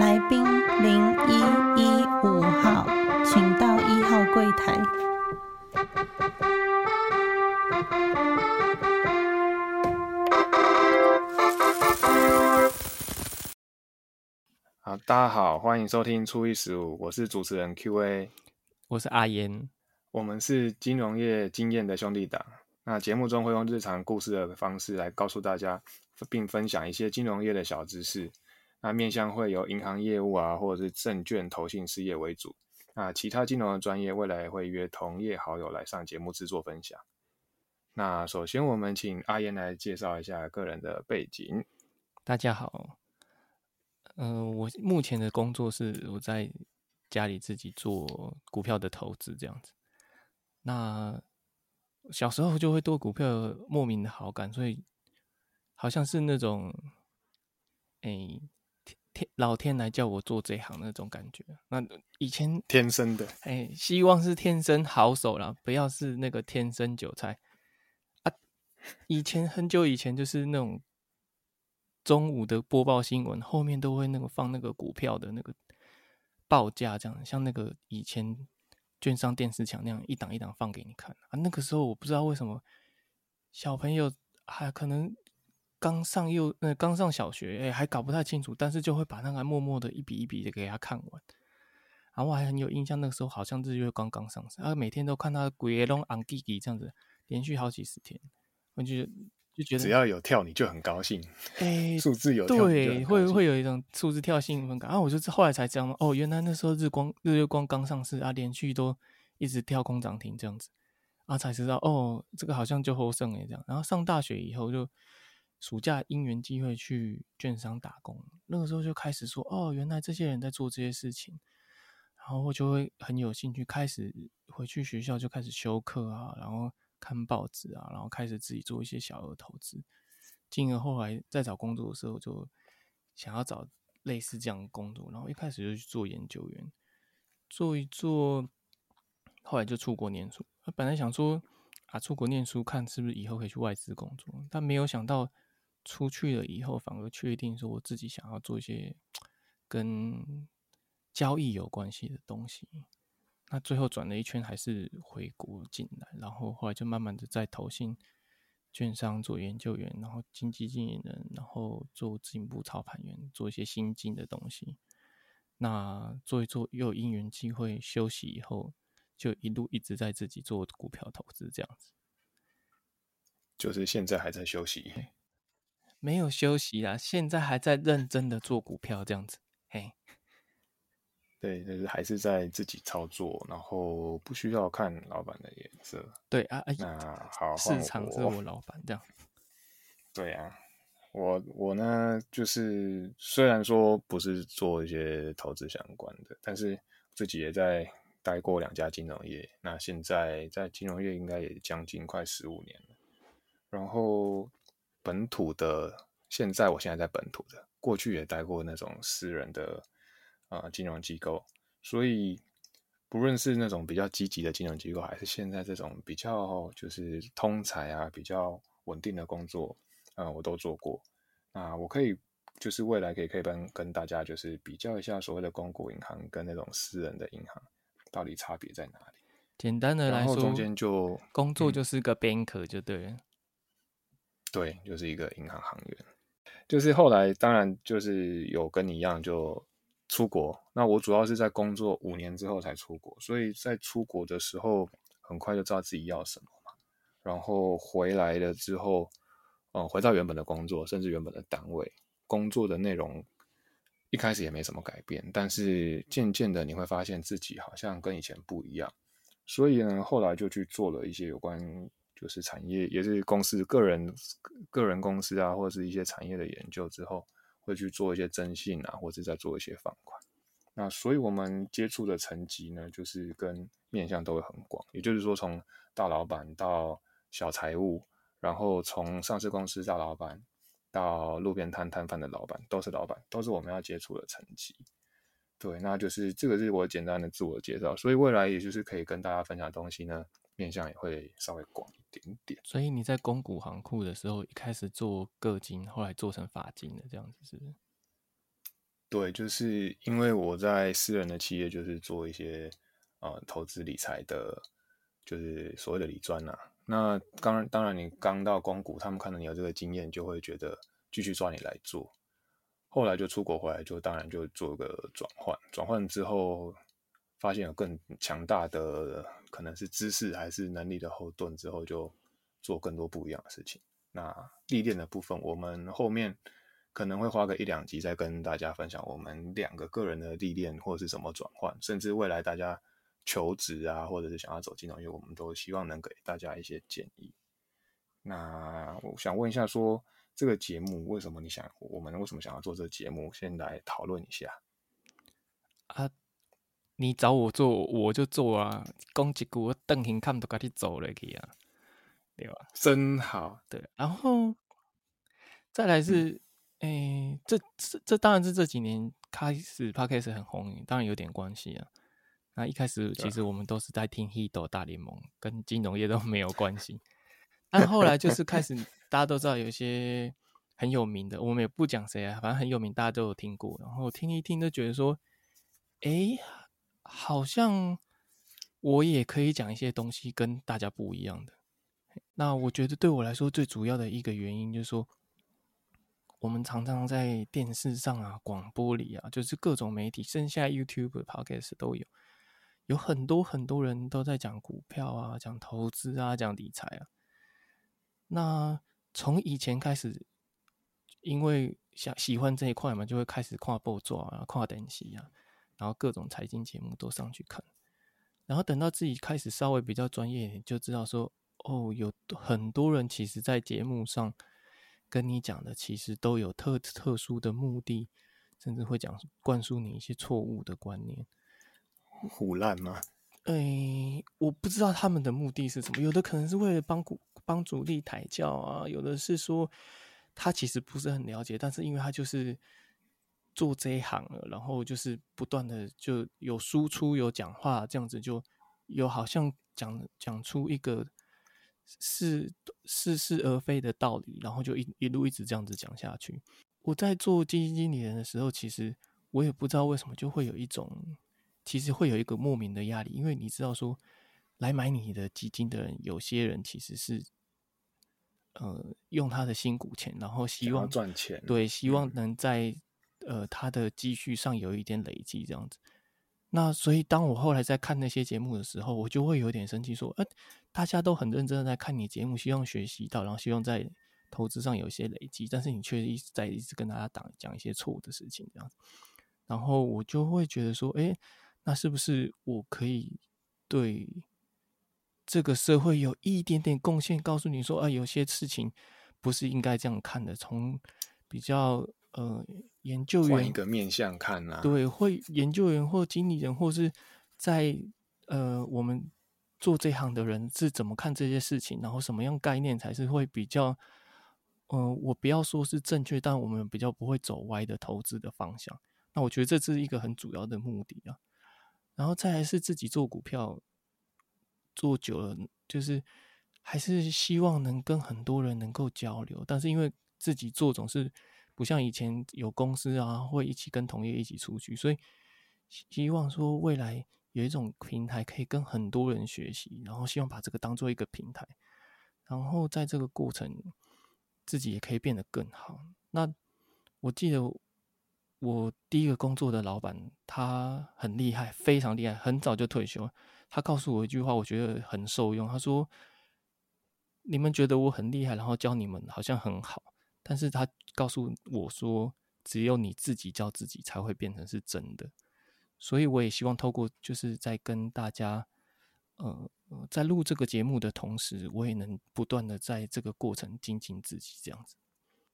来宾零一一五号，请到一号柜台。好，大家好，欢迎收听初一十五，我是主持人 Q&A，我是阿言，我们是金融业经验的兄弟党。那节目中会用日常故事的方式来告诉大家，并分享一些金融业的小知识。那面向会有银行业务啊，或者是证券投信事业为主。那其他金融的专业，未来会约同业好友来上节目制作分享。那首先，我们请阿燕来介绍一下个人的背景。大家好，嗯，我目前的工作是我在家里自己做股票的投资这样子。那小时候就会对股票莫名的好感，所以好像是那种，哎。老天来叫我做这行那种感觉，那以前天生的，哎，希望是天生好手啦，不要是那个天生韭菜啊。以前很久以前就是那种中午的播报新闻，后面都会那个放那个股票的那个报价，这样像那个以前券商电视墙那样一档一档放给你看啊。那个时候我不知道为什么小朋友还可能。刚上幼呃刚上小学，哎，还搞不太清楚，但是就会把那个默默的一笔一笔的给他看完。然后我还很有印象，那个时候好像日月光刚上市，啊，每天都看他鬼龙昂弟弟这样子，连续好几十天，我就就觉得只要有跳你就很高兴，哎，数字有对，会会有一种数字跳兴奋感。啊，我就后来才知道哦，原来那时候日光日月光刚上市啊，连续都一直跳空涨停这样子，啊，才知道哦，这个好像就后胜哎这样。然后上大学以后就。暑假因缘机会去券商打工，那个时候就开始说哦，原来这些人在做这些事情，然后我就会很有兴趣，开始回去学校就开始修课啊，然后看报纸啊，然后开始自己做一些小额投资，进而后来在找工作的时候就想要找类似这样的工作，然后一开始就去做研究员，做一做，后来就出国念书。他本来想说啊，出国念书看是不是以后可以去外资工作，但没有想到。出去了以后，反而确定说我自己想要做一些跟交易有关系的东西。那最后转了一圈，还是回国进来，然后后来就慢慢的在投信、券商做研究员，然后经济经理人，然后做资金部操盘员，做一些新进的东西。那做一做，又有因缘机会休息以后，就一路一直在自己做股票投资这样子。就是现在还在休息。没有休息啦，现在还在认真的做股票这样子，嘿，对，就是还是在自己操作，然后不需要看老板的颜色。对啊，那好，市场是我老板这样。对啊，我我呢，就是虽然说不是做一些投资相关的，但是自己也在待过两家金融业，那现在在金融业应该也将近快十五年了，然后。本土的，现在我现在在本土的，过去也待过那种私人的啊金融机构，所以不论是那种比较积极的金融机构，还是现在这种比较就是通才啊比较稳定的工作，啊我都做过。那我可以就是未来可以可以跟跟大家就是比较一下所谓的公股银行跟那种私人的银行到底差别在哪里。简单的来说，中间就工作就是个 banker 就对了。对，就是一个银行行员，就是后来当然就是有跟你一样就出国。那我主要是在工作五年之后才出国，所以在出国的时候很快就知道自己要什么嘛。然后回来了之后，嗯，回到原本的工作，甚至原本的单位，工作的内容一开始也没什么改变，但是渐渐的你会发现自己好像跟以前不一样。所以呢，后来就去做了一些有关。就是产业也是公司个人个人公司啊，或者是一些产业的研究之后，会去做一些征信啊，或者再做一些放款。那所以我们接触的层级呢，就是跟面向都会很广。也就是说，从大老板到小财务，然后从上市公司大老板到路边摊摊贩的老板，都是老板，都是我们要接触的层级。对，那就是这个是我简单的自我介绍。所以未来也就是可以跟大家分享的东西呢。面向也会稍微广一点点，所以你在公股行库的时候，一开始做个金，后来做成法金的这样子是不是？对，就是因为我在私人的企业，就是做一些呃投资理财的，就是所谓的理专呐、那当然，当然你刚到公股，他们看到你有这个经验，就会觉得继续抓你来做。后来就出国回来，就当然就做个转换。转换之后，发现有更强大的可能是知识还是能力的后盾，之后就做更多不一样的事情。那历练的部分，我们后面可能会花个一两集再跟大家分享我们两个个人的历练，或者是怎么转换，甚至未来大家求职啊，或者是想要走金融业，我们都希望能给大家一些建议。那我想问一下说这个节目为什么你想，我们为什么想要做这个节目？先来讨论一下。啊，你找我做我就做啊，讲一句我瞪 hình 看都赶紧走了去啊，对吧？真好，对，然后再来是，诶、这这这当然是这几年开始 podcast 很红，当然有点关系啊。那一开始其实我们都是在听《h i d 大联盟》，跟金融业都没有关系。但后来就是开始，大家都知道有一些很有名的，我们也不讲谁啊，反正很有名，大家都有听过。然后听一听，就觉得说，诶，好像我也可以讲一些东西跟大家不一样的。那我觉得对我来说最主要的一个原因就是说，我们常常在电视上啊、广播里啊，就是各种媒体，甚至现在 YouTube、Podcast 都有，有很多很多人都在讲股票啊、讲投资啊、讲理财啊。那从以前开始，因为想喜欢这一块嘛，就会开始跨报做啊、跨等级啊，然后各种财经节目都上去看。然后等到自己开始稍微比较专业一点，就知道说，哦，有很多人其实在节目上跟你讲的，其实都有特特殊的目的，甚至会讲灌输你一些错误的观念。胡烂吗？哎，我不知道他们的目的是什么，有的可能是为了帮股帮主力抬轿啊，有的是说他其实不是很了解，但是因为他就是做这一行了，然后就是不断的就有输出有讲话，这样子就有好像讲讲出一个是似是而非的道理，然后就一一路一直这样子讲下去。我在做基金经理人的时候，其实我也不知道为什么就会有一种。其实会有一个莫名的压力，因为你知道说，来买你的基金的人，有些人其实是，呃，用他的辛苦钱，然后希望赚钱，对，希望能在呃他的积蓄上有一点累积这样子。那所以当我后来在看那些节目的时候，我就会有点生气，说，呃，大家都很认真的在看你节目，希望学习到，然后希望在投资上有一些累积，但是你却一直在一直跟大家讲讲一些错误的事情这样子，然后我就会觉得说，哎。那是不是我可以对这个社会有一点点贡献？告诉你说，啊，有些事情不是应该这样看的。从比较呃研究员一个面向看啊，对，会研究员或经理人，或是在呃我们做这行的人是怎么看这些事情？然后什么样概念才是会比较，嗯，我不要说是正确，但我们比较不会走歪的投资的方向。那我觉得这是一个很主要的目的啊。然后再来是自己做股票做久了，就是还是希望能跟很多人能够交流，但是因为自己做总是不像以前有公司啊，会一起跟同业一起出去，所以希望说未来有一种平台可以跟很多人学习，然后希望把这个当做一个平台，然后在这个过程自己也可以变得更好。那我记得。我第一个工作的老板，他很厉害，非常厉害，很早就退休。他告诉我一句话，我觉得很受用。他说：“你们觉得我很厉害，然后教你们好像很好，但是他告诉我说，只有你自己教自己，才会变成是真的。所以我也希望透过，就是在跟大家，呃，在录这个节目的同时，我也能不断的在这个过程精进自己，这样子。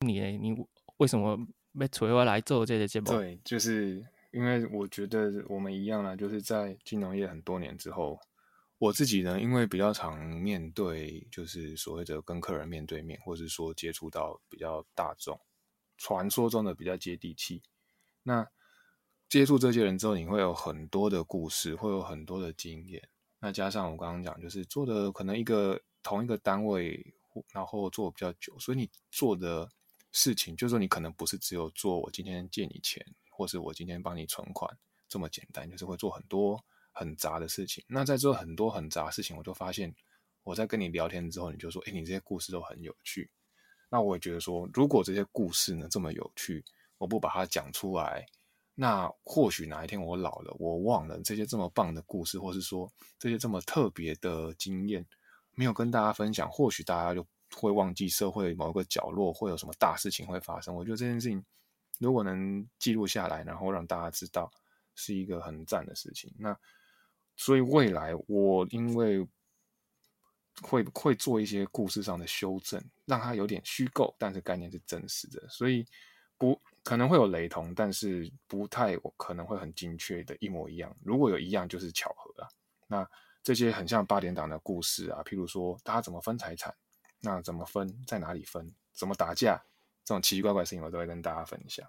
你呢？你为什么？被催我来做这个节目，对，就是因为我觉得我们一样啦，就是在金融业很多年之后，我自己呢，因为比较常面对，就是所谓的跟客人面对面，或者说接触到比较大众，传说中的比较接地气。那接触这些人之后，你会有很多的故事，会有很多的经验。那加上我刚刚讲，就是做的可能一个同一个单位，然后做比较久，所以你做的。事情就是说，你可能不是只有做我今天借你钱，或是我今天帮你存款这么简单，就是会做很多很杂的事情。那在做很多很杂的事情，我就发现我在跟你聊天之后，你就说，哎，你这些故事都很有趣。那我也觉得说，如果这些故事呢这么有趣，我不把它讲出来，那或许哪一天我老了，我忘了这些这么棒的故事，或是说这些这么特别的经验，没有跟大家分享，或许大家就会忘记社会某一个角落会有什么大事情会发生。我觉得这件事情如果能记录下来，然后让大家知道，是一个很赞的事情。那所以未来我因为。会会做一些故事上的修正，让它有点虚构，但是概念是真实的，所以不可能会有雷同，但是不太可能会很精确的一模一样。如果有一样，就是巧合啊。那这些很像八点档的故事啊，譬如说大家怎么分财产，那怎么分，在哪里分，怎么打架，这种奇奇怪怪的事情，我都会跟大家分享。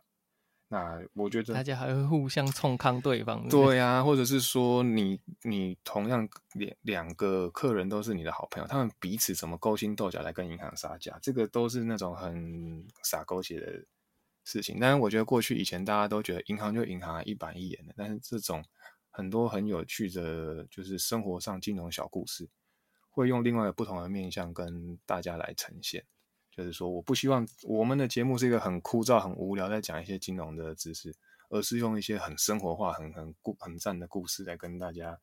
那我觉得大家还会互相冲康对方，对呀，或者是说你你同样两两个客人都是你的好朋友，他们彼此怎么勾心斗角来跟银行杀价，这个都是那种很傻狗血的事情。但是我觉得过去以前大家都觉得银行就银行一板一眼的，但是这种很多很有趣的，就是生活上金融小故事，会用另外不同的面向跟大家来呈现。就是说，我不希望我们的节目是一个很枯燥、很无聊，在讲一些金融的知识，而是用一些很生活化、很很故很赞的故事来跟大家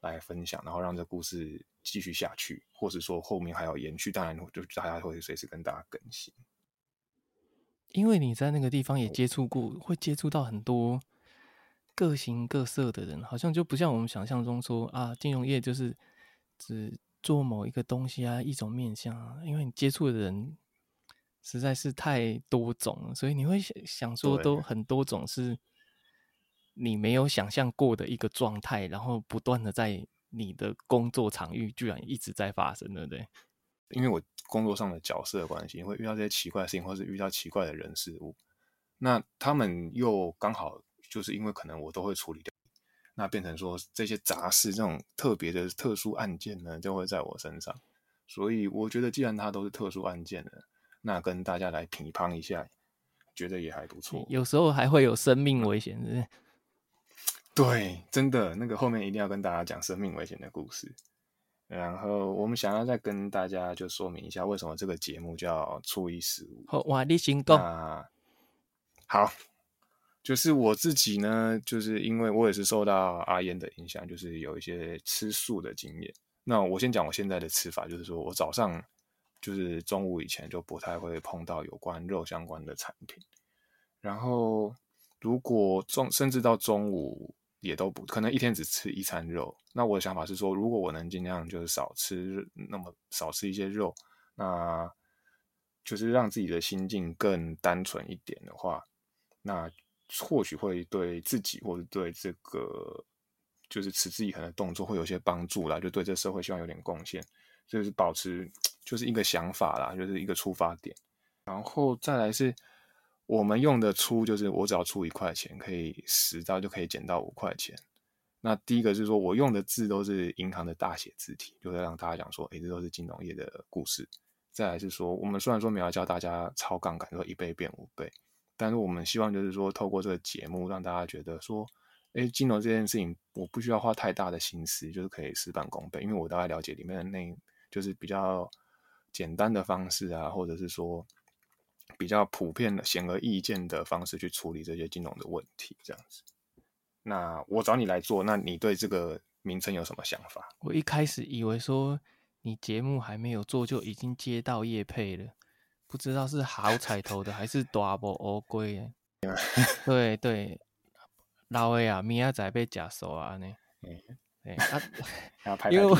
来分享，然后让这故事继续下去，或者说后面还有延续。当然，就大家会随时跟大家更新。因为你在那个地方也接触过，会接触到很多各形各色的人，好像就不像我们想象中说啊，金融业就是只做某一个东西啊，一种面向啊。因为你接触的人。实在是太多种了，所以你会想说，都很多种是你没有想象过的一个状态，然后不断的在你的工作场域居然一直在发生，对不对？因为我工作上的角色的关系，会遇到这些奇怪的事情，或是遇到奇怪的人事物，那他们又刚好就是因为可能我都会处理掉，那变成说这些杂事、这种特别的特殊案件呢，就会在我身上。所以我觉得，既然它都是特殊案件的。那跟大家来评判一下，觉得也还不错。有时候还会有生命危险，是 对，真的，那个后面一定要跟大家讲生命危险的故事。然后我们想要再跟大家就说明一下，为什么这个节目叫初一十五。好，哇，你先讲。好，就是我自己呢，就是因为我也是受到阿烟的影响，就是有一些吃素的经验。那我先讲我现在的吃法，就是说我早上。就是中午以前就不太会碰到有关肉相关的产品，然后如果中甚至到中午也都不可能一天只吃一餐肉。那我的想法是说，如果我能尽量就是少吃那么少吃一些肉，那就是让自己的心境更单纯一点的话，那或许会对自己或者对这个就是持之以恒的动作会有些帮助啦，就对这社会希望有点贡献，就是保持。就是一个想法啦，就是一个出发点，然后再来是我们用的出，就是我只要出一块钱，可以十刀就可以捡到五块钱。那第一个是说我用的字都是银行的大写字体，就在让大家讲说，诶，这都是金融业的故事。再来是说，我们虽然说没有教大家超杠杆，说一倍变五倍，但是我们希望就是说，透过这个节目，让大家觉得说，诶，金融这件事情，我不需要花太大的心思，就是可以事半功倍，因为我大概了解里面的内，就是比较。简单的方式啊，或者是说比较普遍的、显而易见的方式去处理这些金融的问题，这样子。那我找你来做，那你对这个名称有什么想法？我一开始以为说你节目还没有做就已经接到叶配了，不知道是好彩头的还是大波乌龟。对对，老的啊，明仔仔被假手啊呢。哎啊，因为我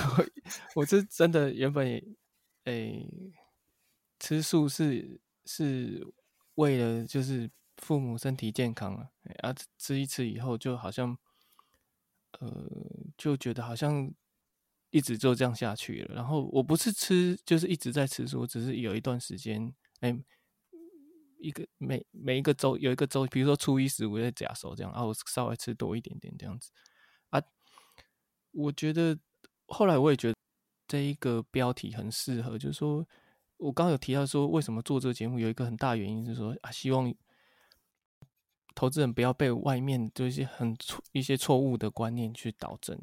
我是真的原本。诶，吃素是是为了就是父母身体健康啊，啊吃一吃以后就好像，呃就觉得好像一直就这样下去了。然后我不是吃，就是一直在吃素，只是有一段时间，哎，一个每每一个周有一个周，比如说初一十五在假手这样啊，我稍微吃多一点点这样子啊。我觉得后来我也觉得。这一个标题很适合，就是说，我刚刚有提到说，为什么做这个节目，有一个很大原因是说啊，希望投资人不要被外面就一些很错一些错误的观念去导正，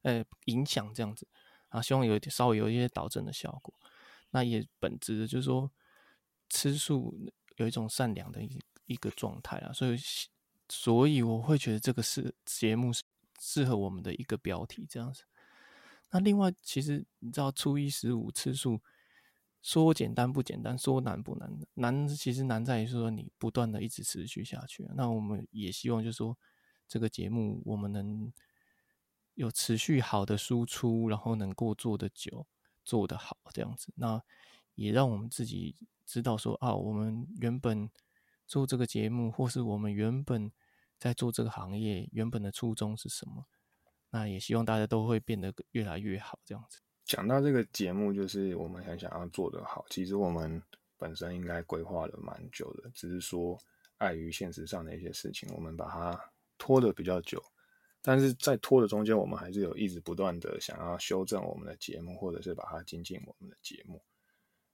呃，影响这样子啊，希望有一点稍微有一些导正的效果。那也本质的就是说，吃素有一种善良的一一个状态啊，所以所以我会觉得这个是节目是适合我们的一个标题这样子。那另外，其实你知道初一十五吃素。说简单不简单，说难不难。难其实难在于说你不断的一直持续下去。那我们也希望就是说这个节目我们能有持续好的输出，然后能够做的久，做得好这样子。那也让我们自己知道说啊，我们原本做这个节目，或是我们原本在做这个行业，原本的初衷是什么。那也希望大家都会变得越来越好这样子。讲到这个节目，就是我们很想要做得好。其实我们本身应该规划了蛮久的，只是说碍于现实上的一些事情，我们把它拖得比较久。但是在拖的中间，我们还是有一直不断的想要修正我们的节目，或者是把它精进我们的节目。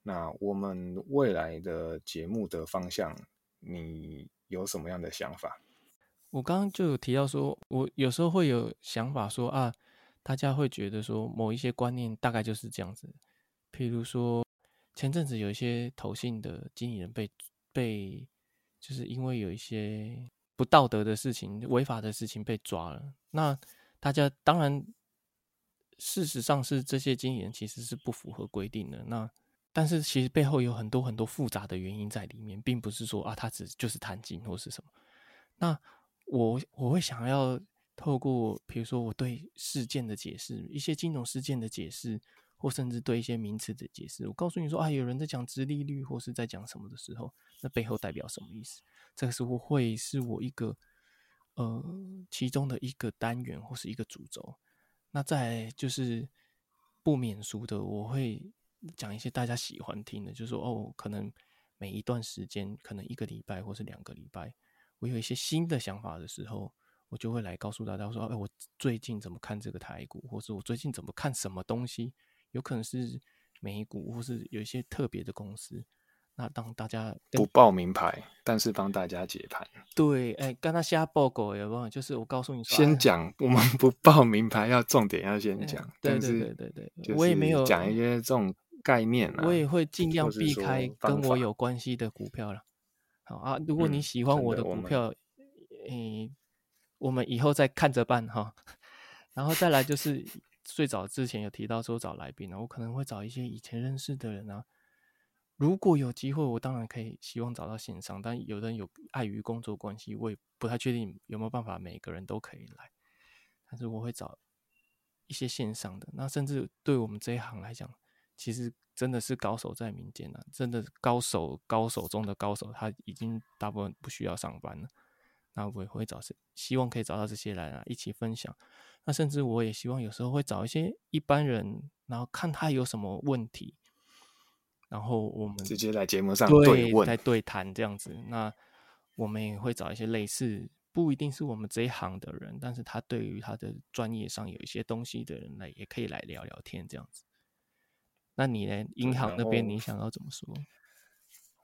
那我们未来的节目的方向，你有什么样的想法？我刚刚就有提到说，我有时候会有想法说啊。大家会觉得说某一些观念大概就是这样子，譬如说前阵子有一些投信的经理人被被，就是因为有一些不道德的事情、违法的事情被抓了。那大家当然事实上是这些经理人其实是不符合规定的。那但是其实背后有很多很多复杂的原因在里面，并不是说啊他只就是贪金或是什么。那我我会想要。透过比如说我对事件的解释，一些金融事件的解释，或甚至对一些名词的解释，我告诉你说啊，有人在讲直利率或是在讲什么的时候，那背后代表什么意思？这个时候会是我一个呃其中的一个单元或是一个主轴。那再就是不免俗的，我会讲一些大家喜欢听的，就是说哦，可能每一段时间，可能一个礼拜或是两个礼拜，我有一些新的想法的时候。我就会来告诉大家说：“哎，我最近怎么看这个台股，或是我最近怎么看什么东西？有可能是美股，或是有一些特别的公司。那当大家不报名牌，但是帮大家解盘。对，哎，跟他瞎报告有没有？就是我告诉你，先讲我们不报名牌，要重点要先讲。对对对对对，我也没有讲一些这种概念我也会尽量避开跟我有关系的股票了。好啊，如果你喜欢我的股票，嗯。我们以后再看着办哈，然后再来就是最早之前有提到说找来宾呢，我可能会找一些以前认识的人啊。如果有机会，我当然可以希望找到线上，但有的人有碍于工作关系，我也不太确定有没有办法每个人都可以来。但是我会找一些线上的，那甚至对我们这一行来讲，其实真的是高手在民间了，真的高手高手中的高手，他已经大部分不需要上班了。那我也会找是希望可以找到这些人啊，一起分享。那甚至我也希望有时候会找一些一般人，然后看他有什么问题，然后我们直接在节目上对问、在对谈这样子。那我们也会找一些类似，不一定是我们这一行的人，但是他对于他的专业上有一些东西的人来，也可以来聊聊天这样子。那你呢？银行那边你想要怎么说？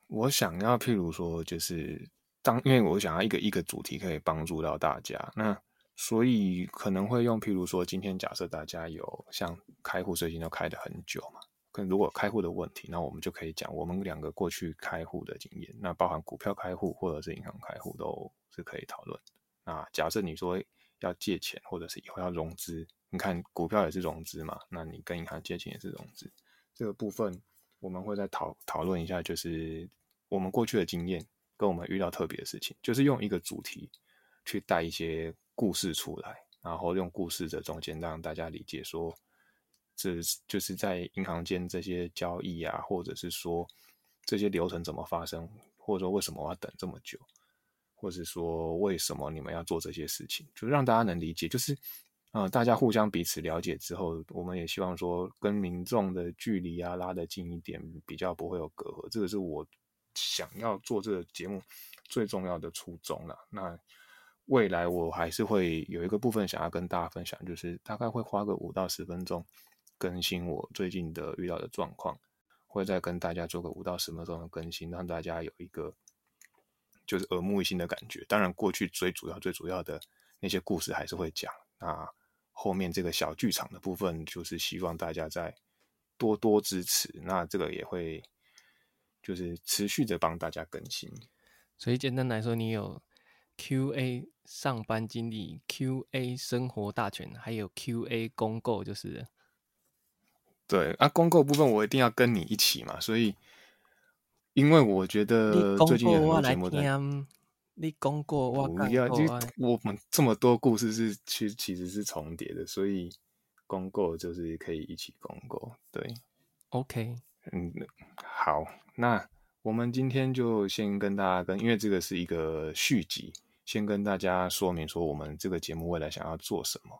我想要，譬如说，就是。当因为我想要一个一个主题可以帮助到大家，那所以可能会用，譬如说今天假设大家有像开户最近都开的很久嘛，可如果开户的问题，那我们就可以讲我们两个过去开户的经验，那包含股票开户或者是银行开户都是可以讨论。那假设你说要借钱或者是以后要融资，你看股票也是融资嘛，那你跟银行借钱也是融资，这个部分我们会再讨讨论一下，就是我们过去的经验。跟我们遇到特别的事情，就是用一个主题去带一些故事出来，然后用故事的中间让大家理解说，这就是在银行间这些交易啊，或者是说这些流程怎么发生，或者说为什么我要等这么久，或者说为什么你们要做这些事情，就让大家能理解，就是呃，大家互相彼此了解之后，我们也希望说跟民众的距离啊拉得近一点，比较不会有隔阂，这个是我。想要做这个节目最重要的初衷了。那未来我还是会有一个部分想要跟大家分享，就是大概会花个五到十分钟更新我最近的遇到的状况，会再跟大家做个五到十分钟的更新，让大家有一个就是耳目一新的感觉。当然，过去最主要、最主要的那些故事还是会讲。那后面这个小剧场的部分，就是希望大家再多多支持。那这个也会就是持续的帮大家更新。所以简单来说，你有 Q&A 上班经历、Q&A 生活大全，还有 Q&A 公购，就是对啊，公购部分我一定要跟你一起嘛。所以，因为我觉得最近有很多节目在。你公过我不要，就我们这么多故事是其实其实是重叠的，所以公购就是可以一起公购。对，OK，嗯，好，那。我们今天就先跟大家跟，因为这个是一个续集，先跟大家说明说我们这个节目未来想要做什么，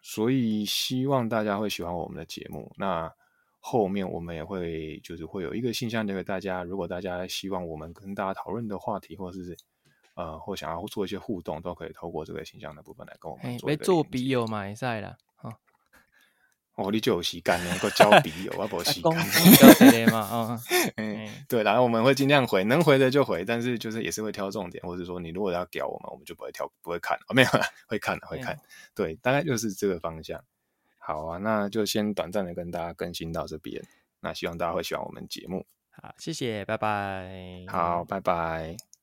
所以希望大家会喜欢我们的节目。那后面我们也会就是会有一个信箱留给大家，如果大家希望我们跟大家讨论的话题，或者是呃或想要做一些互动，都可以透过这个形象的部分来跟我们做。没做笔友买赛了。哦，你就有时间能够交笔友，我无时间嘛，哦，嗯，对，然后我们会尽量回，能回的就回，但是就是也是会挑重点，或者说你如果要屌我们，我们就不会挑，不会看，哦，没有，会看的，会看，对，大概就是这个方向。好啊，那就先短暂的跟大家更新到这边，那希望大家会喜欢我们节目。好，谢谢，拜拜。好，拜拜。